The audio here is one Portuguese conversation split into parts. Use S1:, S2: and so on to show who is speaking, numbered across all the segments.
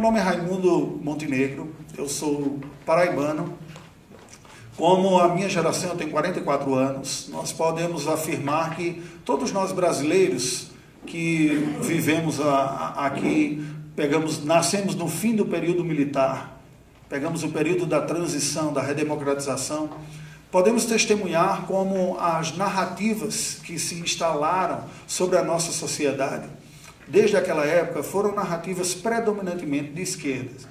S1: Meu nome é Raimundo Montenegro, eu sou paraibano. Como a minha geração, tenho 44 anos, nós podemos afirmar que todos nós brasileiros que vivemos a, a, aqui, pegamos, nascemos no fim do período militar, pegamos o período da transição, da redemocratização, podemos testemunhar como as narrativas que se instalaram sobre a nossa sociedade desde aquela época, foram narrativas predominantemente de esquerda.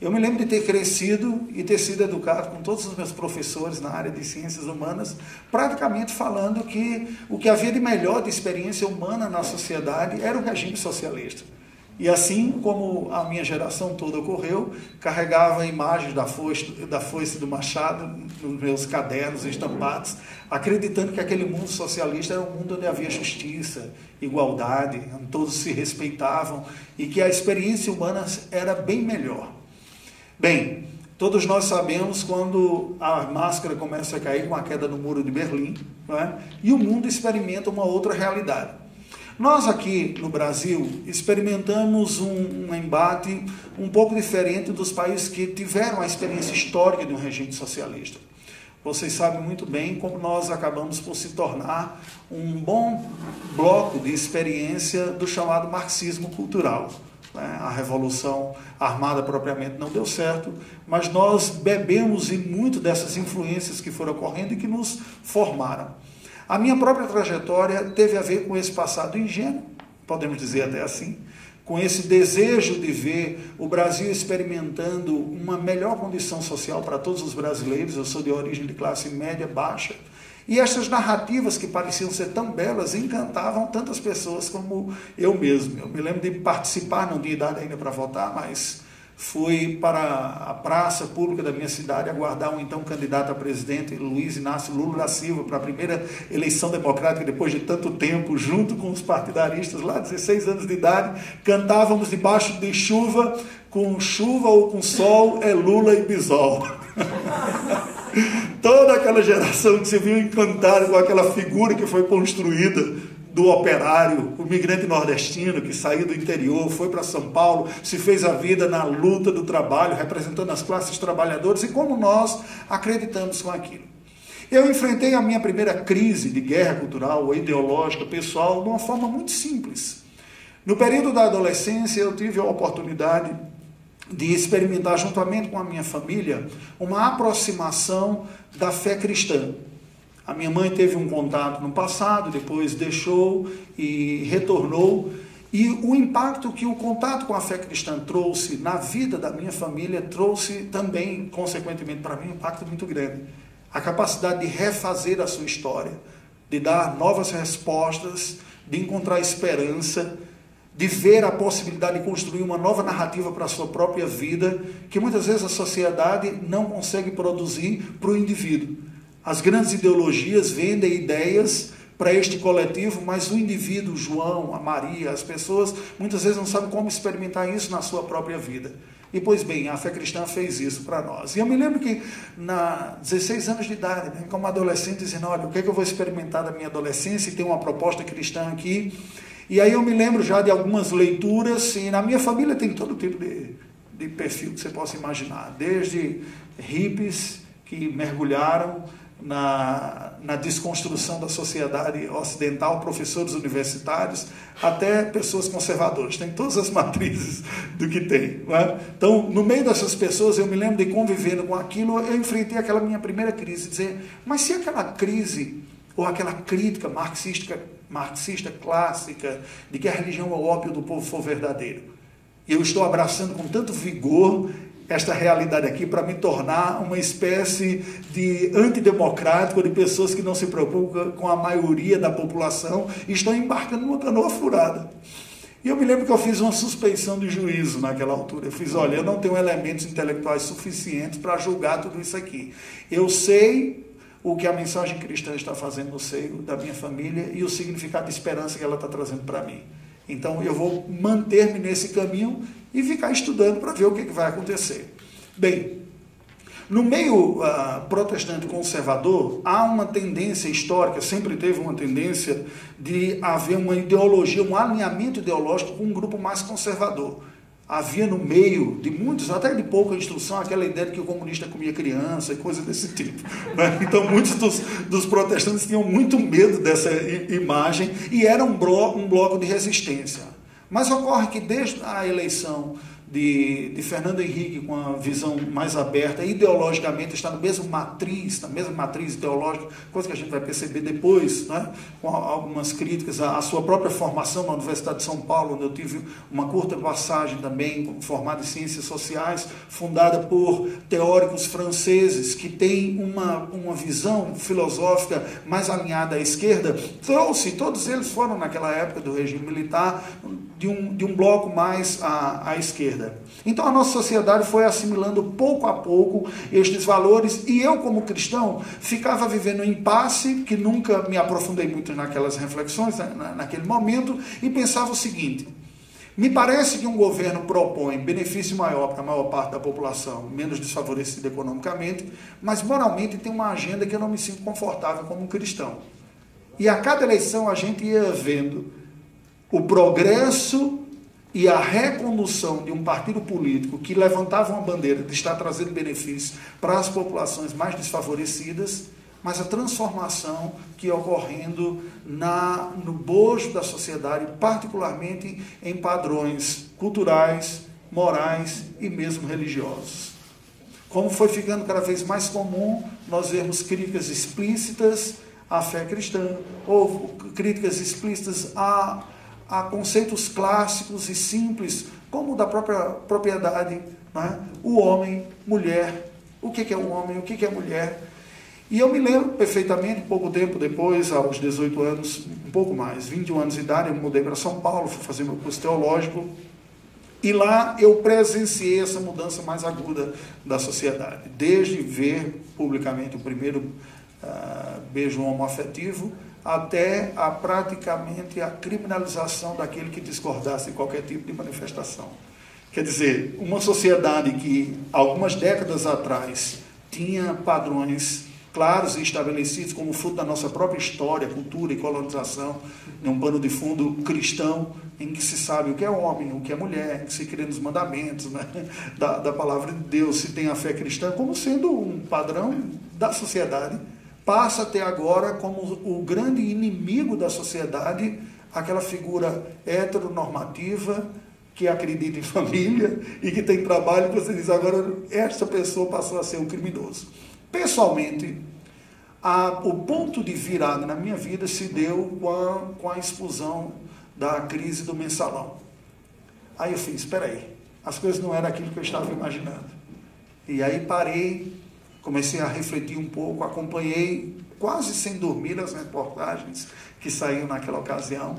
S1: Eu me lembro de ter crescido e ter sido educado com todos os meus professores na área de ciências humanas, praticamente falando que o que havia de melhor de experiência humana na sociedade era o regime socialista. E assim como a minha geração toda ocorreu, carregava imagens da foice, da foice do Machado nos meus cadernos estampados, acreditando que aquele mundo socialista era um mundo onde havia justiça, igualdade, onde todos se respeitavam e que a experiência humana era bem melhor. Bem, todos nós sabemos quando a máscara começa a cair com a queda no muro de Berlim, é? e o mundo experimenta uma outra realidade. Nós aqui no Brasil experimentamos um, um, embate um pouco diferente dos países que tiveram a experiência histórica de um regime socialista. Vocês sabem muito bem como nós acabamos por se tornar um bom bloco de experiência do chamado marxismo cultural. Né? A revolução armada propriamente não deu certo, mas nós bebemos em muito dessas influências que foram ocorrendo e que nos formaram. A minha própria trajetória teve a ver com esse passado ingênuo, podemos dizer até assim, com esse desejo de ver o Brasil experimentando uma melhor condição social para todos os brasileiros. Eu sou de origem de classe média baixa. E essas narrativas que pareciam ser tão belas encantavam tantas pessoas como eu mesmo. Eu me lembro de participar, não tinha idade ainda para votar, mas fui para a praça pública da minha cidade aguardar um então candidato a presidente, Luiz Inácio Lula da Silva, para a primeira eleição democrática depois de tanto tempo, junto com os partidaristas lá, 16 anos de idade, cantávamos debaixo de chuva, com chuva ou com sol, é Lula e Bisol. Toda aquela geração que se viu encantada com aquela figura que foi construída do operário, o migrante nordestino que saiu do interior, foi para São Paulo, se fez a vida na luta do trabalho, representando as classes trabalhadoras e como nós acreditamos com aquilo. Eu enfrentei a minha primeira crise de guerra cultural ou ideológica pessoal de uma forma muito simples. No período da adolescência, eu tive a oportunidade de experimentar, juntamente com a minha família, uma aproximação da fé cristã. A minha mãe teve um contato no passado, depois deixou e retornou. E o impacto que o contato com a fé cristã trouxe na vida da minha família trouxe também, consequentemente, para mim, um impacto muito grande. A capacidade de refazer a sua história, de dar novas respostas, de encontrar esperança, de ver a possibilidade de construir uma nova narrativa para a sua própria vida, que muitas vezes a sociedade não consegue produzir para o indivíduo. As grandes ideologias vendem ideias para este coletivo, mas o indivíduo, João, a Maria, as pessoas, muitas vezes não sabem como experimentar isso na sua própria vida. E pois bem, a fé cristã fez isso para nós. E eu me lembro que, na 16 anos de idade, né, como adolescente, dizendo: olha, o que, é que eu vou experimentar da minha adolescência? E tem uma proposta cristã aqui. E aí eu me lembro já de algumas leituras, e na minha família tem todo tipo de, de perfil que você possa imaginar, desde hippies que mergulharam na, na desconstrução da sociedade ocidental, professores universitários, até pessoas conservadoras. Tem todas as matrizes do que tem. É? Então, no meio dessas pessoas, eu me lembro de convivendo com aquilo, eu enfrentei aquela minha primeira crise, dizer, mas se aquela crise ou aquela crítica marxista, marxista clássica de que a religião é o ópio do povo for verdadeiro, e eu estou abraçando com tanto vigor esta realidade aqui para me tornar uma espécie de antidemocrático, de pessoas que não se preocupam com a maioria da população e estão embarcando numa canoa furada. E eu me lembro que eu fiz uma suspeição de juízo naquela altura. Eu fiz, olha, eu não tenho elementos intelectuais suficientes para julgar tudo isso aqui. Eu sei o que a mensagem cristã está fazendo no seio da minha família e o significado de esperança que ela está trazendo para mim. Então eu vou manter-me nesse caminho e ficar estudando para ver o que, que vai acontecer. Bem, no meio uh, protestante conservador, há uma tendência histórica, sempre teve uma tendência de haver uma ideologia, um alinhamento ideológico com um grupo mais conservador. Havia no meio de muitos, até de pouca instrução, aquela ideia de que o comunista comia criança e coisas desse tipo. Né? Então, muitos dos, dos, protestantes tinham muito medo dessa imagem e era um bloco, um bloco de resistência. Mas ocorre que desde a eleição de, de, Fernando Henrique com a visão mais aberta, ideologicamente está na mesma matriz, na mesma matriz ideológica, coisa que a gente vai perceber depois, né, com algumas críticas à, à, sua própria formação na Universidade de São Paulo, onde eu tive uma curta passagem também, formada em Ciências Sociais, fundada por teóricos franceses que têm uma, uma visão filosófica mais alinhada à esquerda, trouxe, todos eles foram naquela época do regime militar, de um, de um bloco mais à, à esquerda. Então a nossa sociedade foi assimilando pouco a pouco estes valores e eu, como cristão, ficava vivendo um impasse, que nunca me aprofundei muito naquelas reflexões, na, naquele momento, e pensava o seguinte. Me parece que um governo propõe benefício maior para a maior parte da população, menos desfavorecida economicamente, mas moralmente tem uma agenda que eu não me sinto confortável como um cristão. E a cada eleição a gente ia vendo o progresso e a recondução de um partido político que levantava uma bandeira de estar trazendo benefícios para as populações mais desfavorecidas, mas a transformação que ia ocorrendo na, no bojo da sociedade, particularmente em padrões culturais, morais e mesmo religiosos. Como foi ficando cada vez mais comum nós vermos críticas explícitas à fé cristã, ou críticas explícitas à a conceitos clássicos e simples, como o da própria propriedade, né? o homem, mulher, o que é um homem, o que é mulher. E eu me lembro perfeitamente, pouco tempo depois, aos 18 anos, um pouco mais, 21 anos de idade, eu mudei para São Paulo, fui fazer meu curso teológico, e lá eu presenciei essa mudança mais aguda da sociedade, desde ver publicamente o primeiro uh, beijo homoafetivo, até a praticamente a criminalização daquele que discordasse de qualquer tipo de manifestação. Quer dizer, uma sociedade que algumas décadas atrás tinha padrões claros e estabelecidos como fruto da nossa própria história, cultura e colonização, em um pano de fundo cristão, em que se sabe o que é homem, o que é mulher, que se crê nos mandamentos né, da, da palavra de Deus, se tem a fé cristã como sendo um padrão da sociedade passa até agora como o grande inimigo da sociedade, aquela figura heteronormativa que acredita em família e que tem trabalho, você diz agora essa pessoa passou a ser um criminoso. Pessoalmente, a, o ponto de virada na minha vida se deu com a, com a explosão da crise do mensalão. Aí eu fiz, espera aí, as coisas não eram aquilo que eu estava imaginando. E aí parei, comecei a refletir um pouco, acompanhei quase sem dormir as reportagens que saíram naquela ocasião,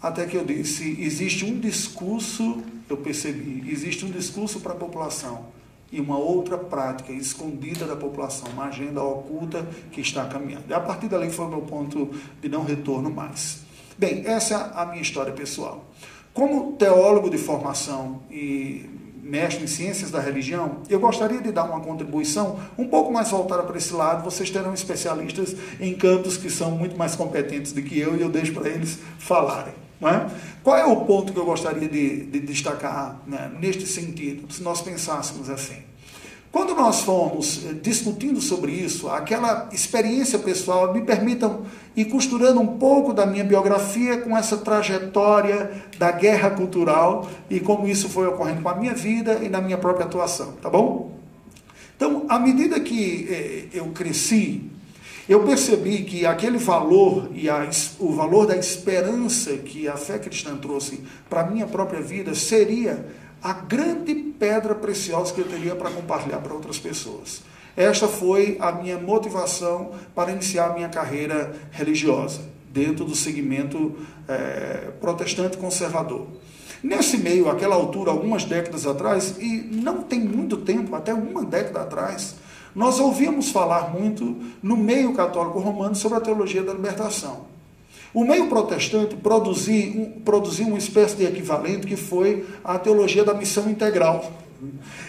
S1: até que eu disse: existe um discurso, eu percebi, existe um discurso para a população e uma outra prática escondida da população, uma agenda oculta que está caminhando. E a partir dali foi o meu ponto de não retorno mais. Bem, essa é a minha história pessoal. Como teólogo de formação e mestre em ciências da religião, eu gostaria de dar uma contribuição um pouco mais voltada para esse lado. Vocês terão especialistas em campos que são muito mais competentes do que eu e eu deixo para eles falarem. É? Qual é o ponto que eu gostaria de, de destacar né, neste sentido, se nós pensássemos assim? Quando nós fomos eh, discutindo sobre isso, aquela experiência pessoal, me permitam ir costurando um pouco da minha biografia com essa trajetória da guerra cultural e como isso foi ocorrendo com a minha vida e na minha própria atuação, tá bom? Então, à medida que eh, eu cresci, eu percebi que aquele valor e a, o valor da esperança que a fé cristã trouxe para a minha própria vida seria a grande pedra preciosa que eu teria para compartilhar para outras pessoas. Esta foi a minha motivação para iniciar a minha carreira religiosa, dentro do segmento é, protestante conservador. Nesse meio, aquela altura, algumas décadas atrás, e não tem muito tempo, até uma década atrás, nós ouvíamos falar muito no meio católico romano sobre a teologia da libertação. O meio protestante produziu, produziu uma espécie de equivalente que foi a teologia da missão integral.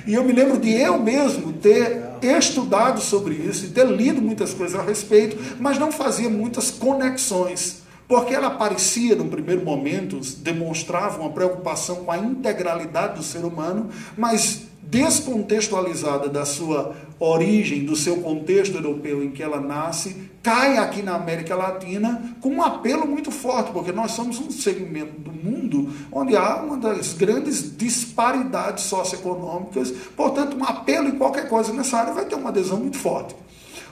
S1: E eu me lembro de eu mesmo ter estudado sobre isso e ter lido muitas coisas a respeito, mas não fazia muitas conexões porque ela parecia, no primeiro momento, demonstrava uma preocupação com a integralidade do ser humano, mas descontextualizada da sua origem, do seu contexto europeu em que ela nasce, cai aqui na América Latina com um apelo muito forte, porque nós somos um segmento do mundo onde há uma das grandes disparidades socioeconômicas, portanto, um apelo em qualquer coisa nessa área vai ter uma adesão muito forte.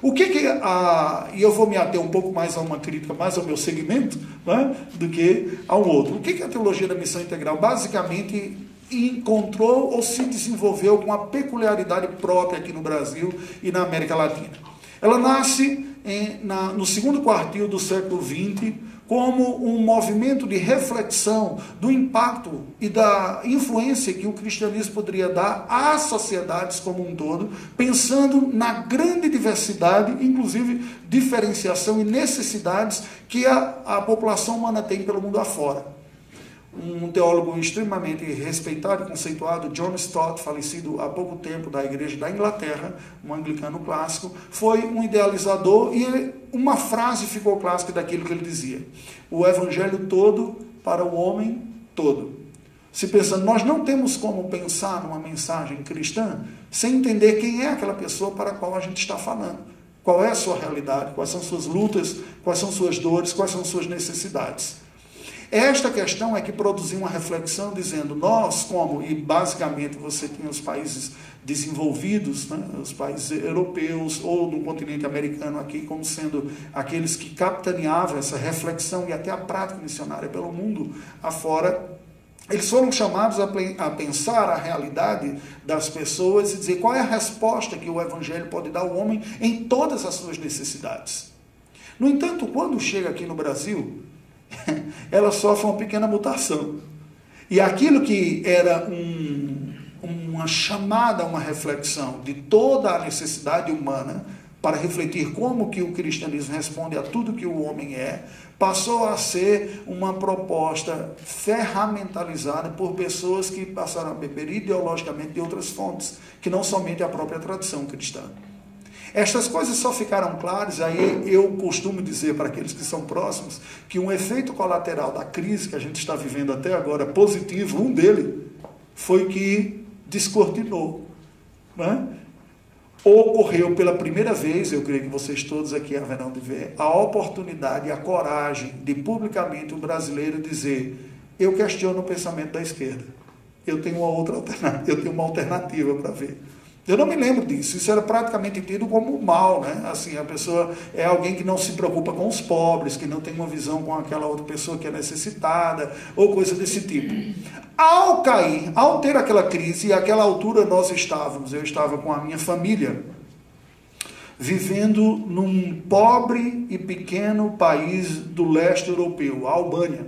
S1: O que que a, e eu vou me ater um pouco mais a uma crítica, mais ao meu segmento, né, do que a um outro. O que que a teologia da missão integral basicamente encontrou ou se desenvolveu com uma peculiaridade própria aqui no Brasil e na América Latina? Ela nasce em, na, no segundo quartil do século XX como um movimento de reflexão do impacto e da influência que o cristianismo poderia dar às sociedades como um todo, pensando na grande diversidade, inclusive diferenciação e necessidades que a, a população humana tem pelo mundo afora um teólogo extremamente respeitado e conceituado, John Stott, falecido há pouco tempo da Igreja da Inglaterra, um anglicano clássico, foi um idealizador e uma frase ficou clássica daquilo que ele dizia: o evangelho todo para o homem todo. Se pensando, nós não temos como pensar numa mensagem cristã sem entender quem é aquela pessoa para a qual a gente está falando. Qual é a sua realidade, quais são suas lutas, quais são suas dores, quais são suas necessidades. Esta questão é que produziu uma reflexão dizendo, nós como, e basicamente você tinha os países desenvolvidos, né, os países europeus ou do continente americano aqui como sendo aqueles que capitaneavam essa reflexão e até a prática missionária pelo mundo afora, eles foram chamados a, pensar a realidade das pessoas e dizer qual é a resposta que o Evangelho pode dar ao homem em todas as suas necessidades. No entanto, quando chega aqui no Brasil, ela sofre uma pequena mutação. E aquilo que era um, uma chamada uma reflexão de toda a necessidade humana para refletir como que o cristianismo responde a tudo que o homem é, passou a ser uma proposta ferramentalizada por pessoas que passaram a beber ideologicamente de outras fontes, que não somente a própria tradição cristã. Estas coisas só ficaram claras, aí eu costumo dizer para aqueles que são próximos, que um efeito colateral da crise que a gente está vivendo até agora, positivo, um dele, foi que descortinou. Né? Ocorreu pela primeira vez, eu creio que vocês todos aqui haverão de ver, a oportunidade a coragem de publicamente o brasileiro dizer: eu questiono o pensamento da esquerda. Eu tenho uma outra alternativa, eu tenho uma alternativa para ver. Eu não me lembro disso. Isso era praticamente tido como mal, né? Assim, a pessoa é alguém que não se preocupa com os pobres, que não tem uma visão com aquela outra pessoa que é necessitada, ou coisa desse tipo. Ao cair, ao ter aquela crise, e àquela altura nós estávamos, eu estava com a minha família, vivendo num pobre e pequeno país do leste europeu, a Albânia,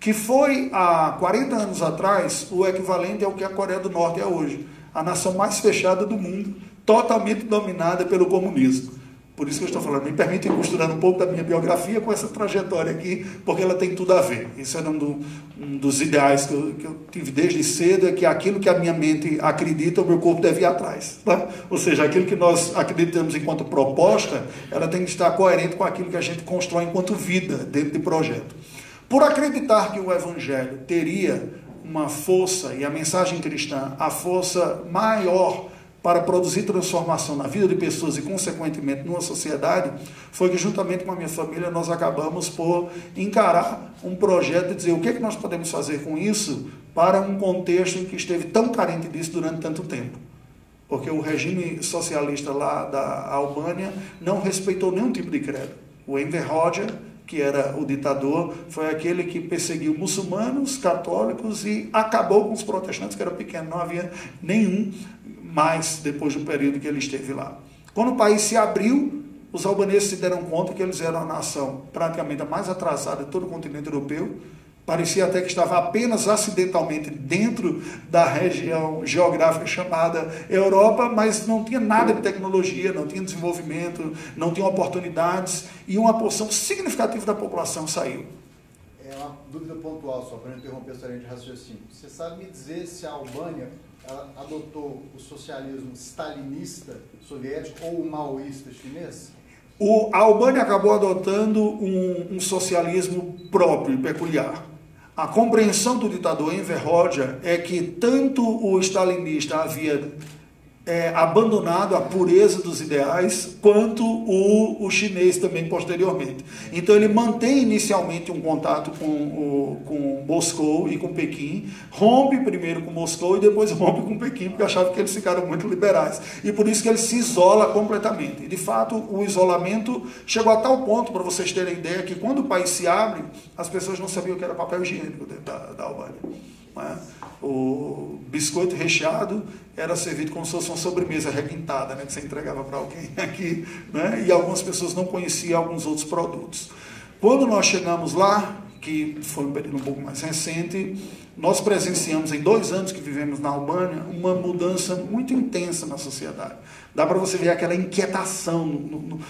S1: que foi há 40 anos atrás o equivalente ao que a Coreia do Norte é hoje a nação mais fechada do mundo, totalmente dominada pelo comunismo. Por isso que eu estou falando, me permitem costurar um pouco da minha biografia com essa trajetória aqui, porque ela tem tudo a ver. Isso era um, do, um dos ideais que eu, que eu, tive desde cedo, é que aquilo que a minha mente acredita, o meu corpo deve ir atrás. Tá? Ou seja, aquilo que nós acreditamos enquanto proposta, ela tem que estar coerente com aquilo que a gente constrói enquanto vida dentro de projeto. Por acreditar que o Evangelho teria uma força, e a mensagem cristã, a força maior para produzir transformação na vida de pessoas e, consequentemente, numa sociedade, foi que, juntamente com a minha família, nós acabamos por encarar um projeto e dizer o que, é que nós podemos fazer com isso para um contexto em que esteve tão carente disso durante tanto tempo. Porque o regime socialista lá da Albânia não respeitou nenhum tipo de credo. O Enver Hoxha que era o ditador, foi aquele que perseguiu muçulmanos, católicos e acabou com os protestantes, que era pequeno, não havia nenhum mais depois do período que ele esteve lá. Quando o país se abriu, os albaneses se deram conta que eles eram a nação praticamente a mais atrasada de todo o continente europeu, Parecia até que estava apenas acidentalmente dentro da região geográfica chamada Europa, mas não tinha nada de tecnologia, não tinha desenvolvimento, não tinha oportunidades e uma porção significativa da população saiu.
S2: É uma dúvida pontual, só para interromper essa linha de raciocínio. Você sabe me dizer se a Albânia adotou o socialismo stalinista soviético ou o maoísta chinês?
S1: O, a Albânia acabou adotando um, um socialismo próprio e peculiar. A compreensão do ditador Enver Hoxha é que tanto o stalinista havia é, abandonado a pureza dos ideais, quanto o, o chinês também posteriormente. Então ele mantém inicialmente um contato com, o, com Moscou e com Pequim, rompe primeiro com Moscou e depois rompe com Pequim, porque achava que eles ficaram muito liberais. E por isso que ele se isola completamente. E de fato o isolamento chegou a tal ponto, para vocês terem ideia, que quando o país se abre, as pessoas não sabiam o que era papel higiênico dentro da, da Albânia. É? O biscoito recheado era servido como se fosse uma sobremesa requintada, né, que você entregava para alguém aqui, né, e algumas pessoas não conheciam alguns outros produtos. Quando nós chegamos lá, que foi um período um pouco mais recente, nós presenciamos em dois anos que vivemos na Albânia uma mudança muito intensa na sociedade. Dá para você ver aquela inquietação no, no,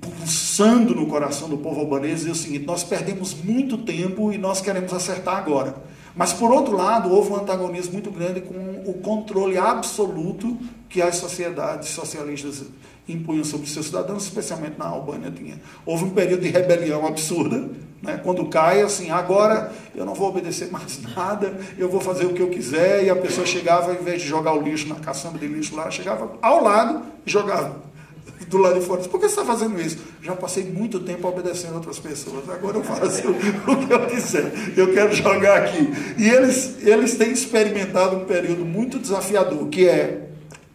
S1: pulsando no coração do povo albanês e é o seguinte: nós perdemos muito tempo e nós queremos acertar agora. Mas, por outro lado, houve um antagonismo muito grande com o controle absoluto que as sociedades socialistas impunham sobre seus cidadãos, especialmente na Albânia tinha. Houve um período de rebelião absurda, né? quando cai, assim, agora eu não vou obedecer mais nada, eu vou fazer o que eu quiser, e a pessoa chegava, ao invés de jogar o lixo na caçamba de lixo lá, chegava ao lado e jogava do lado de fora. Por que você está fazendo isso? Já passei muito tempo obedecendo outras pessoas. Agora eu faço o que eu quiser. Eu quero jogar aqui. E eles, eles têm experimentado um período muito desafiador, que é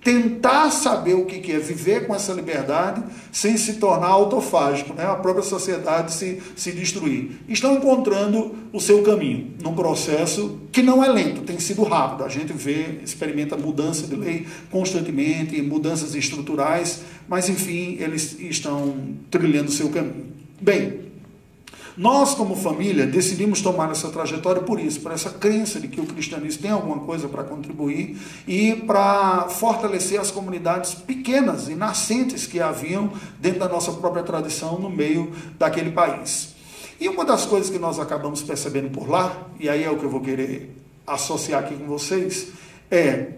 S1: tentar saber o que é viver com essa liberdade sem se tornar autofágico, né? a própria sociedade se, se destruir. Estão encontrando o seu caminho num processo que não é lento, tem sido rápido. A gente vê, experimenta mudança de lei constantemente, mudanças estruturais, mas enfim, eles estão trilhando o seu caminho. Bem, nós, como família, decidimos tomar essa trajetória por isso, por essa crença de que o cristianismo tem alguma coisa para contribuir e para fortalecer as comunidades pequenas e nascentes que haviam dentro da nossa própria tradição no meio daquele país. E uma das coisas que nós acabamos percebendo por lá, e aí é o que eu vou querer associar aqui com vocês, é,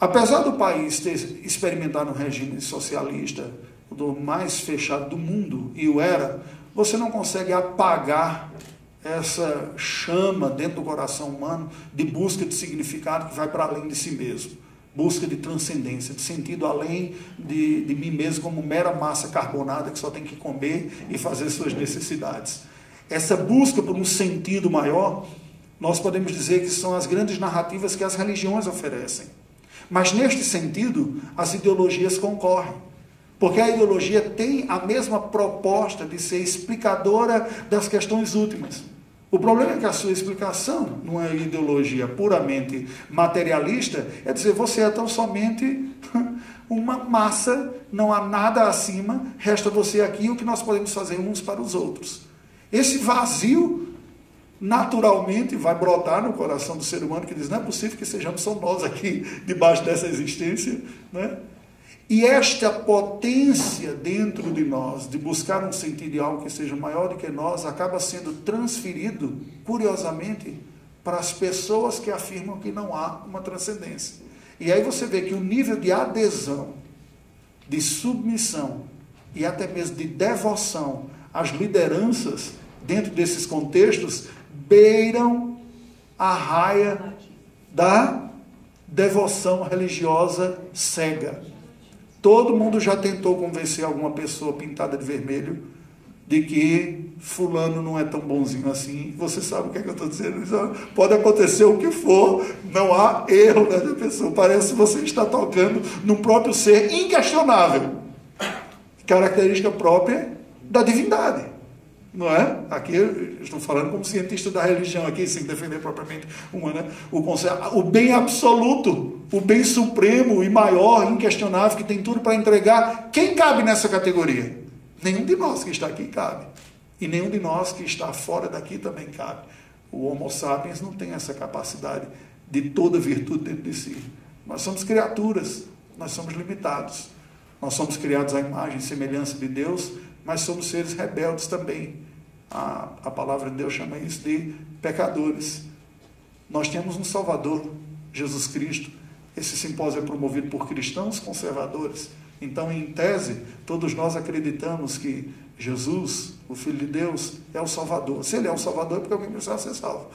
S1: apesar do país ter experimentado um regime socialista do mais fechado do mundo, e o era, você não consegue apagar essa chama dentro do coração humano de busca de significado que vai para além de si mesmo. Busca de transcendência, de sentido além de, de mim mesmo como mera massa carbonada que só tem que comer e fazer suas necessidades. Essa busca por um sentido maior, nós podemos dizer que são as grandes narrativas que as religiões oferecem. Mas neste sentido, as ideologias concorrem. Porque a ideologia tem a mesma proposta de ser explicadora das questões últimas. O problema é que a sua explicação não é ideologia puramente materialista, é dizer, você é tão somente uma massa, não há nada acima, resta você aqui o que nós podemos fazer uns para os outros. Esse vazio naturalmente vai brotar no coração do ser humano que diz: não é possível que sejamos só nós aqui debaixo dessa existência, né? E esta potência dentro de nós, de buscar um sentido de algo que seja maior do que nós, acaba sendo transferido, curiosamente, para as pessoas que afirmam que não há uma transcendência. E aí você vê que o nível de adesão, de submissão e até mesmo de devoção às lideranças dentro desses contextos beiram a raia da devoção religiosa cega. Todo mundo já tentou convencer alguma pessoa pintada de vermelho de que fulano não é tão bonzinho assim. Você sabe o que, é que eu estou dizendo? Pode acontecer o que for, não há erro da pessoa. Parece que você está tocando num próprio ser inquestionável. Característica própria da divindade. Não é? Aqui eu estou falando como cientista da religião, aqui, sem defender propriamente o, conceito, o bem absoluto, o bem supremo e maior, inquestionável, que tem tudo para entregar. Quem cabe nessa categoria? Nenhum de nós que está aqui cabe. E nenhum de nós que está fora daqui também cabe. O Homo sapiens não tem essa capacidade de toda virtude dentro de si. Nós somos criaturas, nós somos limitados. Nós somos criados à imagem e semelhança de Deus, mas somos seres rebeldes também. A, a palavra de Deus chama isso de pecadores. Nós temos um Salvador, Jesus Cristo. Esse simpósio é promovido por cristãos conservadores, Então, em tese, todos nós acreditamos que Jesus, o Filho de Deus, é o Salvador. Se ele é o Salvador, é porque alguém precisa ser salvo.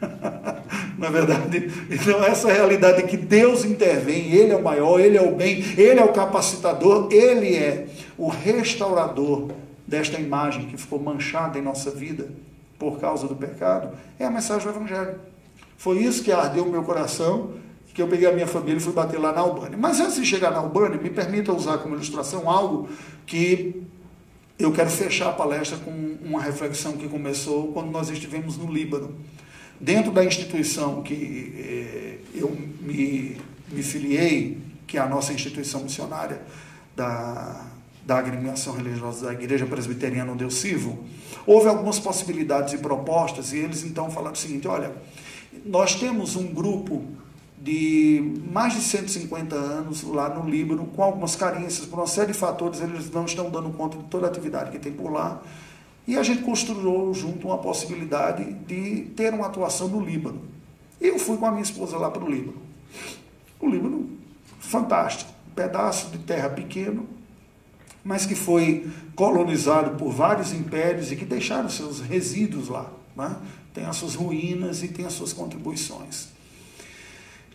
S1: Na é verdade, então essa realidade que Deus intervém, Ele é o maior, Ele é o bem, Ele é o capacitador, Ele é o restaurador desta imagem que ficou manchada em nossa vida por causa do pecado, é a mensagem do Evangelho. Foi isso que ardeu o meu coração, que eu peguei a minha família e fui bater lá na Albânia. Mas antes de chegar na Albânia, me permita usar como ilustração algo que eu quero fechar a palestra com uma reflexão que começou quando nós estivemos no Líbano. Dentro da instituição que eh, eu me, me filiei, que é a nossa instituição missionária da, da agremiação religiosa da Igreja Presbiteriana onde eu sirvo, houve algumas possibilidades e propostas, e eles então falaram o seguinte: olha, nós temos um grupo de mais de 150 anos lá no Líbano, com algumas carências, por uma série de fatores, eles não estão dando conta de toda a atividade que tem por lá. E a gente construiu junto uma possibilidade de ter uma atuação no Líbano. Eu fui com a minha esposa lá para o Líbano. O Líbano, fantástico, um pedaço de terra pequeno, mas que foi colonizado por vários impérios e que deixaram seus resíduos lá. Né? Tem as suas ruínas e tem as suas contribuições.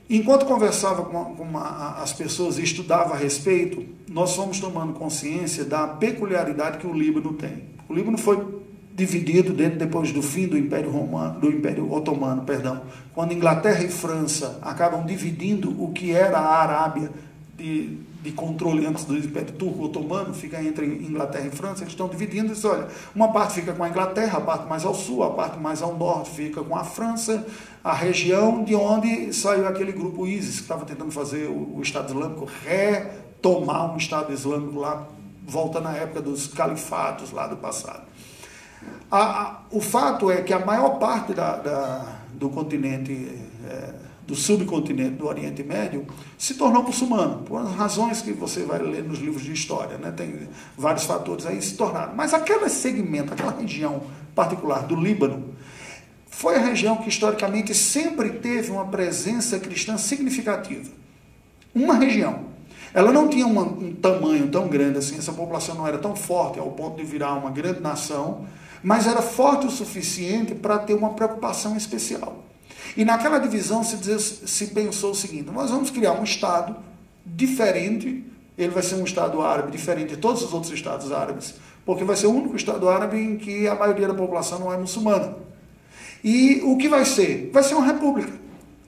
S1: Enquanto conversava com, com uma, as pessoas e estudava a respeito, nós fomos tomando consciência da peculiaridade que o Líbano tem. O Líbano foi dividido dentro, depois do fim do Império Romano, do Império Otomano, perdão, quando Inglaterra e França acabam dividindo o que era a Arábia de, de controle antes do Império Turco Otomano, fica entre Inglaterra e França, eles estão dividindo isso. Olha, uma parte fica com a Inglaterra, a parte mais ao sul, a parte mais ao norte fica com a França, a região de onde saiu aquele grupo ISIS, que estava tentando fazer o, o Estado Islâmico retomar um Estado Islâmico lá, volta na época dos califados lá do passado. A, a, o fato é que a maior parte da, da do continente. É, do subcontinente do Oriente Médio se tornou muçulmano, por razões que você vai ler nos livros de história, né? tem vários fatores aí se tornaram. Mas aquele segmento, aquela região particular do Líbano, foi a região que historicamente sempre teve uma presença cristã significativa. Uma região. Ela não tinha uma, um tamanho tão grande assim, essa população não era tão forte ao ponto de virar uma grande nação, mas era forte o suficiente para ter uma preocupação especial. E naquela divisão se, se pensou o seguinte: nós vamos criar um Estado diferente, ele vai ser um Estado árabe diferente de todos os outros Estados árabes, porque vai ser o único Estado árabe em que a maioria da população não é muçulmana. E o que vai ser? Vai ser uma república.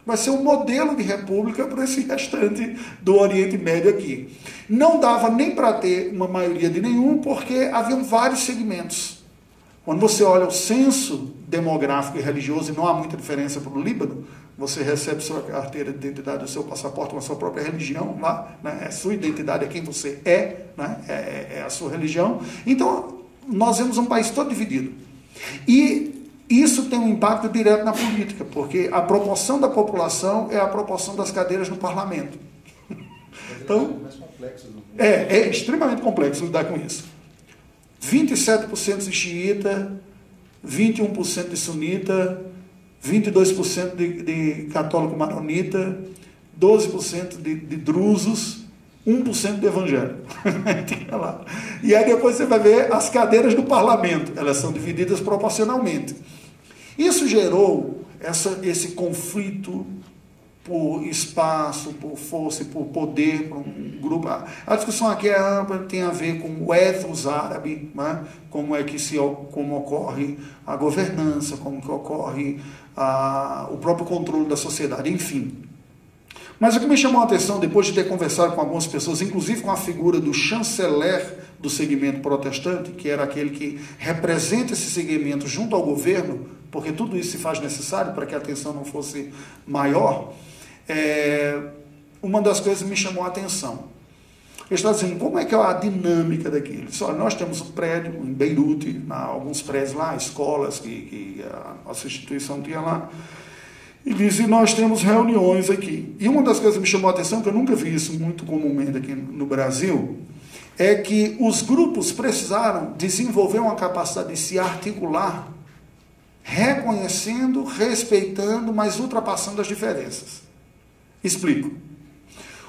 S1: Vai ser um modelo de república para esse restante do Oriente Médio aqui. Não dava nem para ter uma maioria de nenhum, porque haviam vários segmentos. Quando você olha o censo demográfico e religioso, e não há muita diferença para o Líbano, você recebe sua carteira de identidade, o seu passaporte com a sua própria religião lá, né? é sua identidade, é quem você é, né? é, é, é a sua religião. Então, nós vemos um país todo dividido. E isso tem um impacto direto na política, porque a proporção da população é a proporção das cadeiras no parlamento. Então, é, é extremamente complexo lidar com isso. 27% de xiita, 21% de sunita, 22% de, de católico maronita, 12% de, de drusos, 1% de evangélico. e aí depois você vai ver as cadeiras do parlamento, elas são divididas proporcionalmente. Isso gerou essa, esse conflito por espaço, por força por poder para um grupo. A discussão aqui é ampla, tem a ver com o ethos árabe, né? como é que se como ocorre a governança, como que ocorre a, o próprio controle da sociedade, enfim. Mas o que me chamou a atenção, depois de ter conversado com algumas pessoas, inclusive com a figura do chanceler do segmento protestante, que era aquele que representa esse segmento junto ao governo, porque tudo isso se faz necessário para que a tensão não fosse maior, é, uma das coisas que me chamou a atenção. Ele está dizendo, como é que é a dinâmica daquilo? Olha, nós temos um prédio em Beirute, na, alguns prédios lá, escolas que, que a nossa instituição tinha lá, e disse, nós temos reuniões aqui. E uma das coisas que me chamou a atenção, que eu nunca vi isso muito comumente aqui no Brasil, é que os grupos precisaram desenvolver uma capacidade de se articular, reconhecendo, respeitando, mas ultrapassando as diferenças. Explico.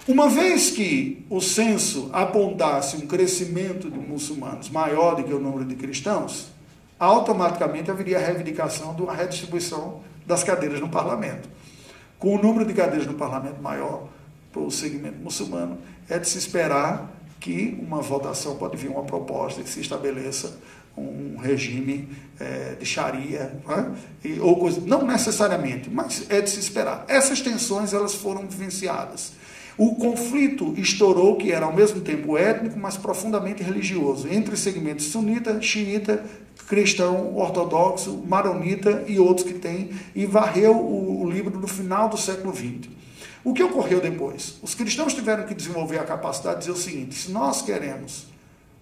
S1: Uma vez que o censo apontasse um crescimento de muçulmanos maior do que o número de cristãos, automaticamente haveria a reivindicação de uma redistribuição das cadeiras no parlamento. Com o número de cadeiras no parlamento maior para o segmento muçulmano, é de se esperar que uma votação pode vir uma proposta que se estabeleça um regime é, de Sharia, né? e, ou coisa, não necessariamente, mas é de se esperar. Essas tensões elas foram vivenciadas. O conflito estourou, que era ao mesmo tempo étnico, mas profundamente religioso, entre segmentos sunita, xiita, cristão, ortodoxo, maronita e outros que tem, e varreu o, o livro no final do século XX. O que ocorreu depois? Os cristãos tiveram que desenvolver a capacidade de dizer o seguinte: se nós queremos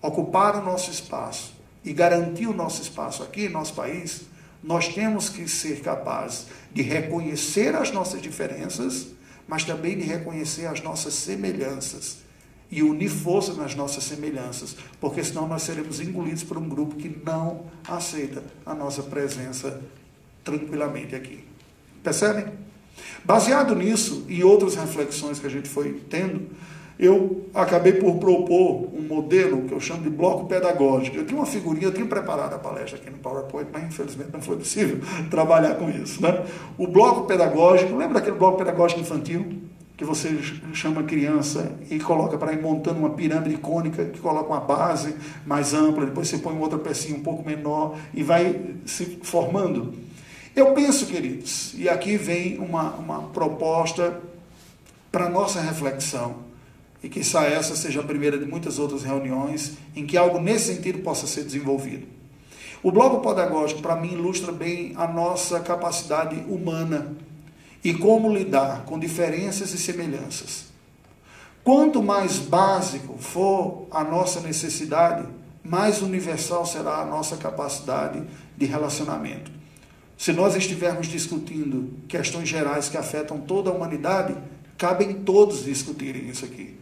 S1: ocupar o nosso espaço e garantir o nosso espaço aqui, nosso país, nós temos que ser capazes de reconhecer as nossas diferenças mas também de reconhecer as nossas semelhanças e unir força nas nossas semelhanças, porque senão nós seremos engolidos por um grupo que não aceita a nossa presença tranquilamente aqui. Percebem? Baseado nisso e outras reflexões que a gente foi tendo, eu acabei por propor um modelo que eu chamo de bloco pedagógico. Eu tinha uma figurinha, eu tinha preparado a palestra aqui no PowerPoint, mas infelizmente não foi possível trabalhar com isso. Né? O bloco pedagógico, lembra aquele bloco pedagógico infantil? Que você chama criança e coloca para ir montando uma pirâmide cônica, que coloca uma base mais ampla, depois você põe outra pecinha um pouco menor e vai se formando. Eu penso, queridos, e aqui vem uma, uma proposta para nossa reflexão e que essa seja a primeira de muitas outras reuniões em que algo nesse sentido possa ser desenvolvido. O bloco pedagógico, para mim, ilustra bem a nossa capacidade humana e como lidar com diferenças e semelhanças. Quanto mais básico for a nossa necessidade, mais universal será a nossa capacidade de relacionamento. Se nós estivermos discutindo questões gerais que afetam toda a humanidade, cabem todos discutirem isso aqui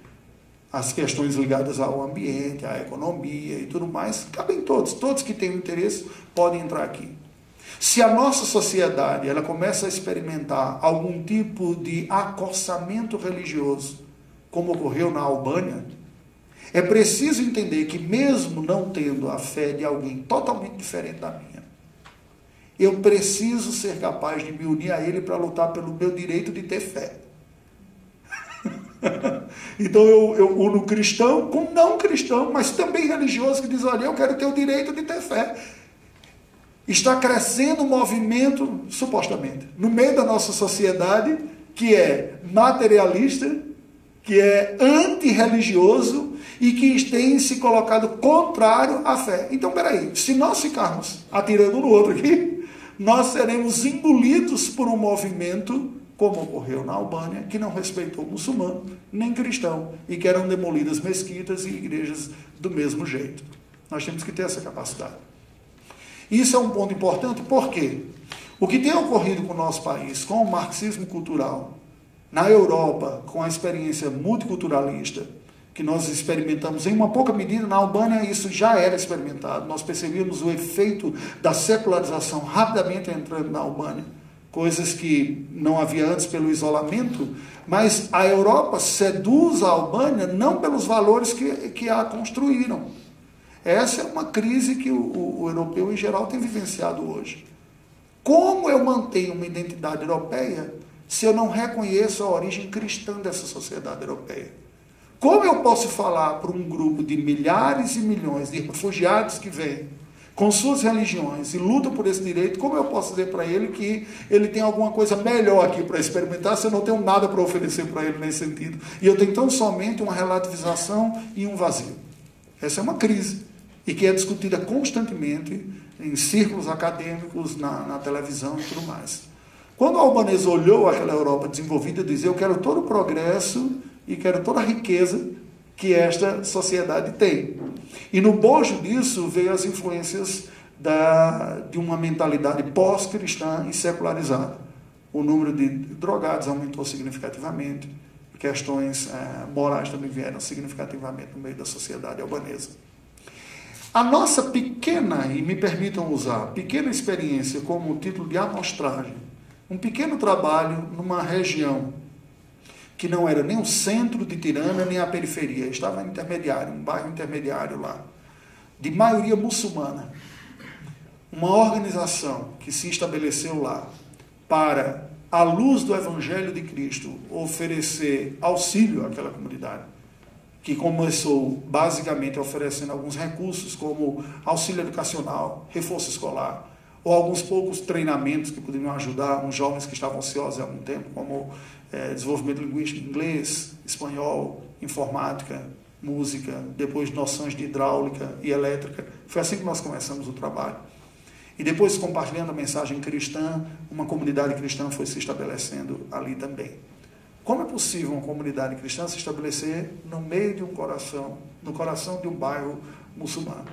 S1: as questões ligadas ao ambiente, à economia e tudo mais, cabem todos. Todos que têm interesse podem entrar aqui. Se a nossa sociedade ela começa a experimentar algum tipo de acossamento religioso, como ocorreu na Albânia, é preciso entender que, mesmo não tendo a fé de alguém totalmente diferente da minha, eu preciso ser capaz de me unir a ele para lutar pelo meu direito de ter fé. então eu, eu uno cristão com não cristão, mas também religioso, que diz: olha, eu quero ter o direito de ter fé. Está crescendo um movimento, supostamente, no meio da nossa sociedade, que é materialista, que é antirreligioso e que tem se colocado contrário à fé. Então, peraí, se nós ficarmos atirando no outro aqui, nós seremos engolidos por um movimento como ocorreu na Albânia, que não respeitou muçulmano nem cristão e que eram demolidas mesquitas e igrejas do mesmo jeito. Nós temos que ter essa capacidade. Isso é um ponto importante, porque o que tem ocorrido com o nosso país, com o marxismo cultural, na Europa, com a experiência multiculturalista, que nós experimentamos em uma pouca medida, na Albânia isso já era experimentado. Nós percebíamos o efeito da secularização rapidamente entrando na Albânia coisas que não havia antes pelo isolamento, mas a Europa seduz a Albânia não pelos valores que, que a construíram. Essa é uma crise que o, o europeu em geral tem vivenciado hoje. Como eu mantenho uma identidade europeia se eu não reconheço a origem cristã dessa sociedade europeia? Como eu posso falar para um grupo de milhares e milhões de refugiados que vêm com suas religiões e luta por esse direito, como eu posso dizer para ele que ele tem alguma coisa melhor aqui para experimentar se eu não tenho nada para oferecer para ele nesse sentido? E eu tenho tão somente uma relativização e um vazio. Essa é uma crise e que é discutida constantemente em círculos acadêmicos, na, na televisão e tudo mais. Quando o albanês olhou aquela Europa desenvolvida, dizia: Eu quero todo o progresso e quero toda a riqueza que esta sociedade tem. E no bojo disso veio as influências da, de uma mentalidade pós-cristã e secularizada. O número de drogados aumentou significativamente, questões é, morais também vieram significativamente no meio da sociedade albanesa. A nossa pequena, e me permitam usar, pequena experiência como título de amostragem, um pequeno trabalho numa região que não era nem o centro de Tirana, nem a periferia, estava intermediário, um bairro intermediário lá, de maioria muçulmana. Uma organização que se estabeleceu lá para, à luz do Evangelho de Cristo, oferecer auxílio àquela comunidade, que começou basicamente oferecendo alguns recursos, como auxílio educacional, reforço escolar, ou alguns poucos treinamentos que poderiam ajudar uns jovens que estavam ansiosos há algum tempo, como é, desenvolvimento linguístico inglês, espanhol, informática, música, depois noções de hidráulica e elétrica. Foi assim que nós começamos o trabalho. E depois, compartilhando a mensagem cristã, uma comunidade cristã foi se estabelecendo ali também. Como é possível uma comunidade cristã se estabelecer no meio de um coração, no coração de um bairro muçulmano?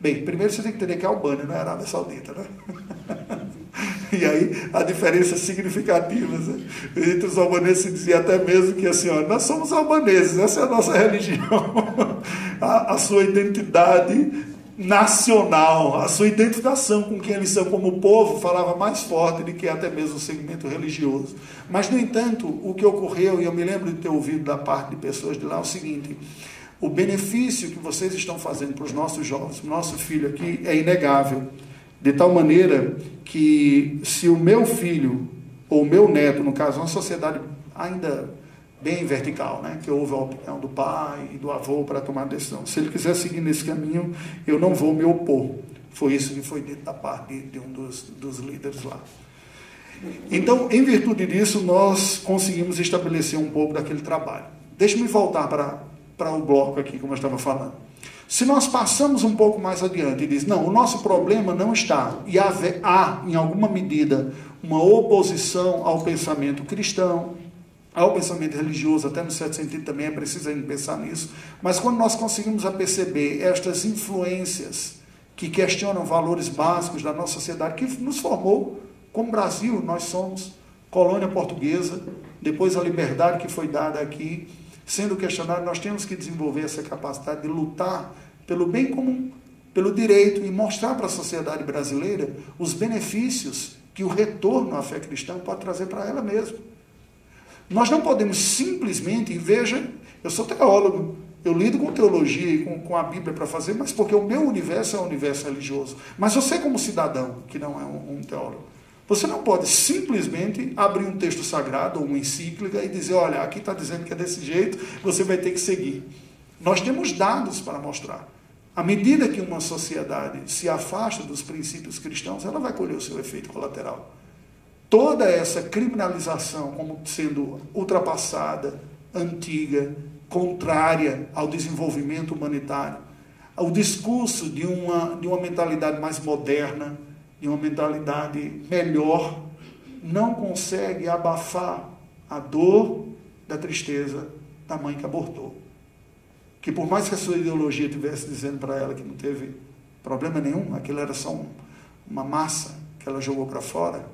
S1: Bem, primeiro você tem que entender que é Albânia, não é Arábia Saudita, né? E aí a diferença significativa. Né? Entre os albaneses se dizia até mesmo que assim, ó, nós somos albaneses, essa é a nossa religião. A, a sua identidade nacional, a sua identificação com quem eles são como povo falava mais forte do que até mesmo o segmento religioso. Mas, no entanto, o que ocorreu, e eu me lembro de ter ouvido da parte de pessoas de lá, é o seguinte: o benefício que vocês estão fazendo para os nossos jovens, para o nosso filho aqui, é inegável. De tal maneira que se o meu filho ou o meu neto, no caso, uma sociedade ainda bem vertical, né? que houve a opinião do pai e do avô para tomar a decisão. Se ele quiser seguir nesse caminho, eu não vou me opor. Foi isso que foi dito da parte de, de um dos, dos líderes lá. Então, em virtude disso, nós conseguimos estabelecer um pouco daquele trabalho. Deixe-me voltar para, para o bloco aqui, como eu estava falando. Se nós passamos um pouco mais adiante e diz, não, o nosso problema não está, e há, há, em alguma medida, uma oposição ao pensamento cristão, ao pensamento religioso, até no certo sentido também é preciso pensar nisso, mas quando nós conseguimos perceber estas influências que questionam valores básicos da nossa sociedade, que nos formou, como Brasil, nós somos colônia portuguesa, depois a liberdade que foi dada aqui, sendo questionado, nós temos que desenvolver essa capacidade de lutar pelo bem comum, pelo direito e mostrar para a sociedade brasileira os benefícios que o retorno à fé cristã pode trazer para ela mesma. Nós não podemos simplesmente, veja, eu sou teólogo, eu lido com teologia e com, com a Bíblia para fazer, mas porque o meu universo é um universo religioso. Mas você, como cidadão, que não é um, um teólogo, você não pode simplesmente abrir um texto sagrado ou uma encíclica e dizer, olha, aqui está dizendo que é desse jeito, você vai ter que seguir. Nós temos dados para mostrar. À medida que uma sociedade se afasta dos princípios cristãos, ela vai colher o seu efeito colateral. Toda essa criminalização como sendo ultrapassada, antiga, contrária ao desenvolvimento humanitário, ao discurso de uma, de uma mentalidade mais moderna, de uma mentalidade melhor, não consegue abafar a dor da tristeza da mãe que abortou. Que por mais que a sua ideologia estivesse dizendo para ela que não teve problema nenhum, aquilo era só um, uma massa que ela jogou para fora,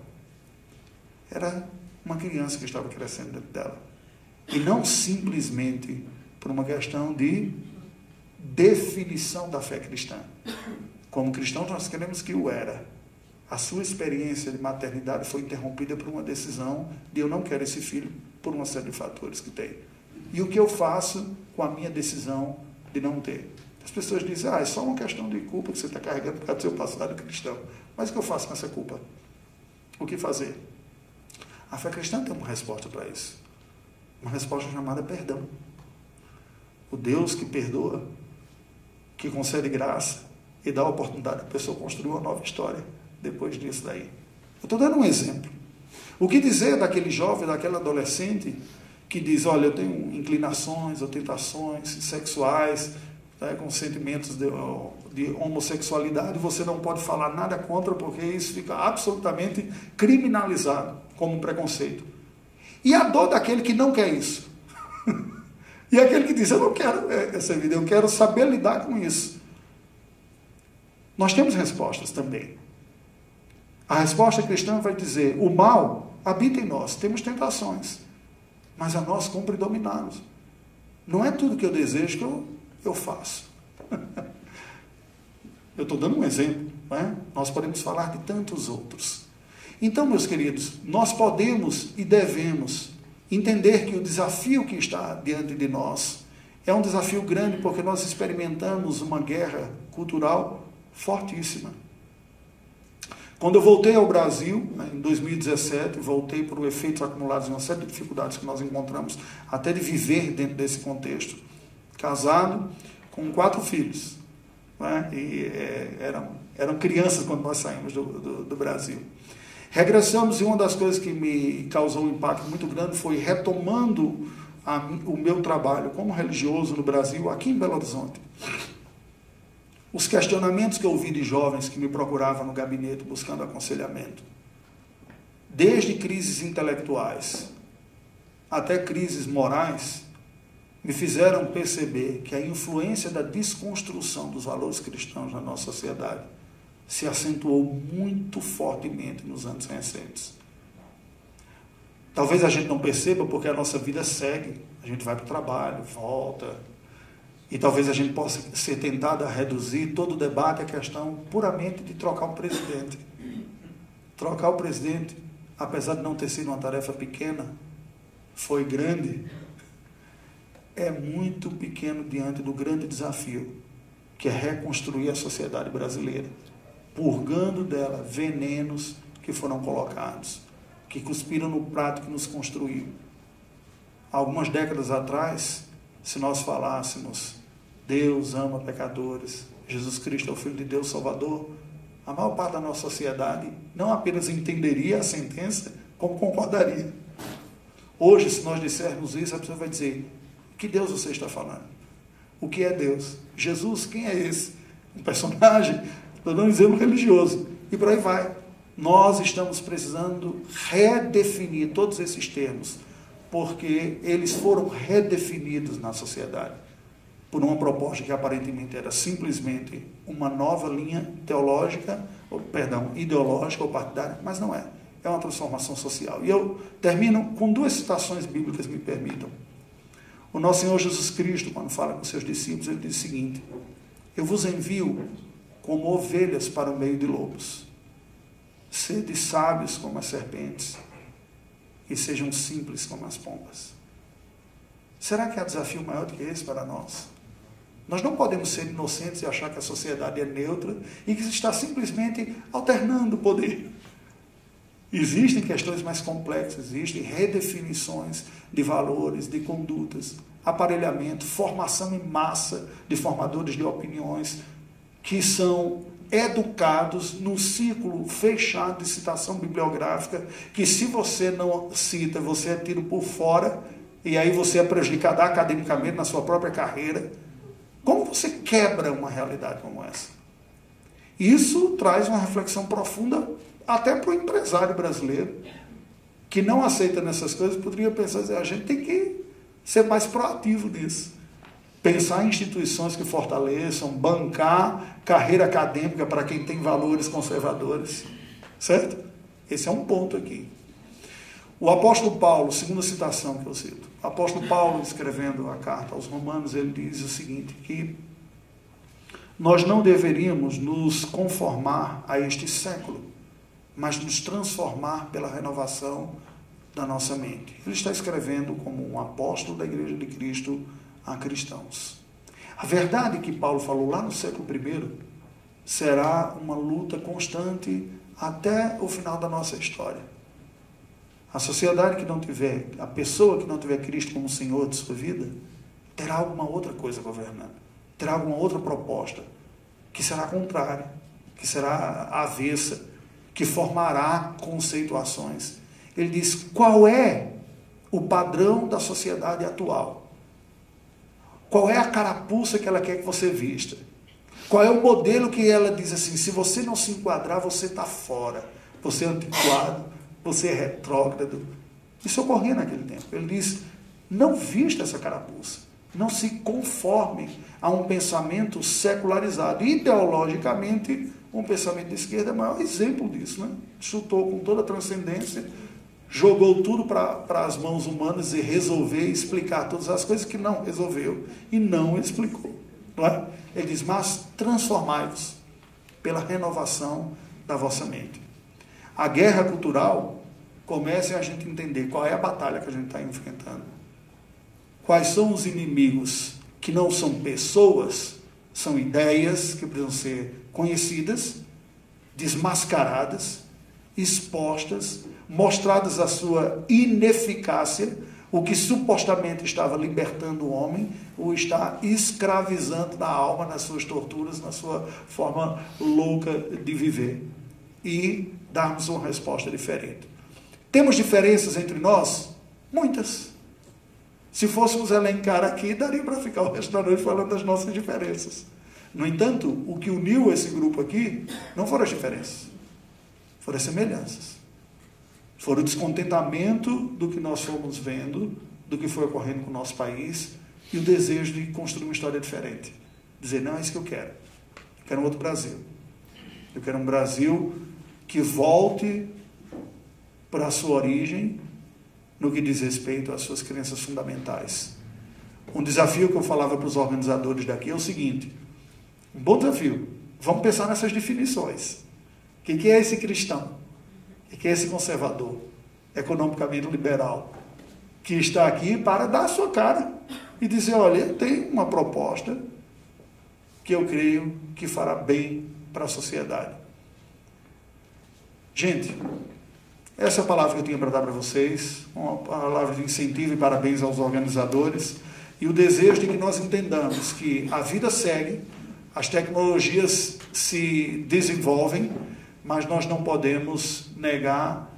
S1: era uma criança que estava crescendo dentro dela. E não simplesmente por uma questão de definição da fé cristã. Como cristãos, nós queremos que o era a sua experiência de maternidade foi interrompida por uma decisão de eu não quero esse filho por uma série de fatores que tem. E o que eu faço com a minha decisão de não ter? As pessoas dizem, ah, é só uma questão de culpa que você está carregando por causa do seu passado cristão. Mas o que eu faço com essa culpa? O que fazer? A fé cristã tem uma resposta para isso. Uma resposta chamada perdão. O Deus que perdoa, que concede graça e dá a oportunidade a pessoa construir uma nova história depois disso daí. Eu estou dando um exemplo. O que dizer daquele jovem, daquele adolescente que diz, olha, eu tenho inclinações ou tentações sexuais, né, com sentimentos de, de homossexualidade, você não pode falar nada contra, porque isso fica absolutamente criminalizado como um preconceito. E a dor daquele que não quer isso. e aquele que diz, eu não quero essa vida, eu quero saber lidar com isso. Nós temos respostas também. A resposta cristã vai dizer: o mal habita em nós, temos tentações, mas a nós cumpre dominá-los. Não é tudo que eu desejo que eu, eu faço. eu estou dando um exemplo, não é? nós podemos falar de tantos outros. Então, meus queridos, nós podemos e devemos entender que o desafio que está diante de nós é um desafio grande porque nós experimentamos uma guerra cultural fortíssima. Quando eu voltei ao Brasil, né, em 2017, voltei por efeitos acumulados em uma série de dificuldades que nós encontramos, até de viver dentro desse contexto. Casado, com quatro filhos. Né, e é, eram, eram crianças quando nós saímos do, do, do Brasil. Regressamos e uma das coisas que me causou um impacto muito grande foi retomando a, o meu trabalho como religioso no Brasil, aqui em Belo Horizonte. Os questionamentos que eu ouvi de jovens que me procuravam no gabinete buscando aconselhamento, desde crises intelectuais até crises morais, me fizeram perceber que a influência da desconstrução dos valores cristãos na nossa sociedade se acentuou muito fortemente nos anos recentes. Talvez a gente não perceba porque a nossa vida segue. A gente vai para o trabalho, volta, e talvez a gente possa ser tentado a reduzir todo o debate à questão puramente de trocar o presidente. Trocar o presidente, apesar de não ter sido uma tarefa pequena, foi grande, é muito pequeno diante do grande desafio, que é reconstruir a sociedade brasileira, purgando dela venenos que foram colocados, que cuspiram no prato que nos construiu. Algumas décadas atrás, se nós falássemos Deus ama pecadores. Jesus Cristo é o Filho de Deus Salvador. A maior parte da nossa sociedade não apenas entenderia a sentença, como concordaria. Hoje, se nós dissermos isso, a pessoa vai dizer: Que Deus você está falando? O que é Deus? Jesus, quem é esse? Um personagem? Nós não dizemos religioso. E por aí vai. Nós estamos precisando redefinir todos esses termos, porque eles foram redefinidos na sociedade por uma proposta que aparentemente era simplesmente uma nova linha teológica, ou, perdão, ideológica ou partidária, mas não é. É uma transformação social. E eu termino com duas citações bíblicas, me permitam. O nosso Senhor Jesus Cristo, quando fala com seus discípulos, ele diz o seguinte: Eu vos envio como ovelhas para o meio de lobos. Sede sábios como as serpentes e sejam simples como as pombas. Será que há desafio maior do que esse para nós? Nós não podemos ser inocentes e achar que a sociedade é neutra e que está simplesmente alternando o poder. Existem questões mais complexas, existem redefinições de valores, de condutas, aparelhamento, formação em massa de formadores de opiniões que são educados num círculo fechado de citação bibliográfica, que se você não cita, você é tiro por fora, e aí você é prejudicado academicamente na sua própria carreira. Como você quebra uma realidade como essa? Isso traz uma reflexão profunda até para o empresário brasileiro, que não aceita nessas coisas, poderia pensar, a gente tem que ser mais proativo nisso. Pensar em instituições que fortaleçam, bancar carreira acadêmica para quem tem valores conservadores. Certo? Esse é um ponto aqui. O apóstolo Paulo, segunda citação que eu cito, o apóstolo Paulo, escrevendo a carta aos Romanos, ele diz o seguinte: que nós não deveríamos nos conformar a este século, mas nos transformar pela renovação da nossa mente. Ele está escrevendo como um apóstolo da Igreja de Cristo a cristãos. A verdade que Paulo falou lá no século I será uma luta constante até o final da nossa história. A sociedade que não tiver, a pessoa que não tiver Cristo como Senhor de sua vida, terá alguma outra coisa governando, terá alguma outra proposta que será contrária, que será avessa, que formará conceituações. Ele diz: qual é o padrão da sociedade atual? Qual é a carapuça que ela quer que você vista? Qual é o modelo que ela diz assim: se você não se enquadrar, você está fora, você é antiquado, você é retrógrado. Isso ocorria naquele tempo. Ele diz: não vista essa carapuça, não se conforme a um pensamento secularizado. Ideologicamente, um pensamento de esquerda é o maior exemplo disso. Né? Chutou com toda a transcendência, jogou tudo para as mãos humanas e resolveu explicar todas as coisas que não resolveu e não explicou. Não é? Ele diz: mas transformai-vos pela renovação da vossa mente. A guerra cultural comece a gente entender qual é a batalha que a gente está enfrentando. Quais são os inimigos que não são pessoas, são ideias que precisam ser conhecidas, desmascaradas, expostas, mostradas a sua ineficácia, o que supostamente estava libertando o homem, o está escravizando na alma, nas suas torturas, na sua forma louca de viver. E darmos uma resposta diferente. Temos diferenças entre nós? Muitas. Se fôssemos elencar aqui, daria para ficar o resto da noite falando das nossas diferenças. No entanto, o que uniu esse grupo aqui não foram as diferenças, foram as semelhanças. Foram o descontentamento do que nós fomos vendo, do que foi ocorrendo com o nosso país e o desejo de construir uma história diferente. Dizer, não, é isso que eu quero. Eu quero um outro Brasil. Eu quero um Brasil que volte para a sua origem no que diz respeito às suas crenças fundamentais. Um desafio que eu falava para os organizadores daqui é o seguinte: um bom desafio. Vamos pensar nessas definições. O que é esse cristão? O que é esse conservador? Economicamente liberal? Que está aqui para dar a sua cara e dizer: olha, eu tenho uma proposta que eu creio que fará bem para a sociedade. Gente, essa é a palavra que eu tinha para dar para vocês, uma palavra de incentivo e parabéns aos organizadores, e o desejo de que nós entendamos que a vida segue, as tecnologias se desenvolvem, mas nós não podemos negar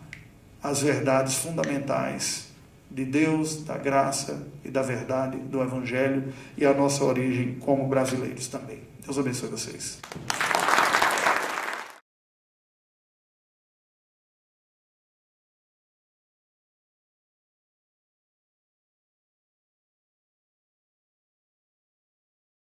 S1: as verdades fundamentais de Deus, da graça e da verdade do Evangelho e a nossa origem como brasileiros também. Deus abençoe vocês.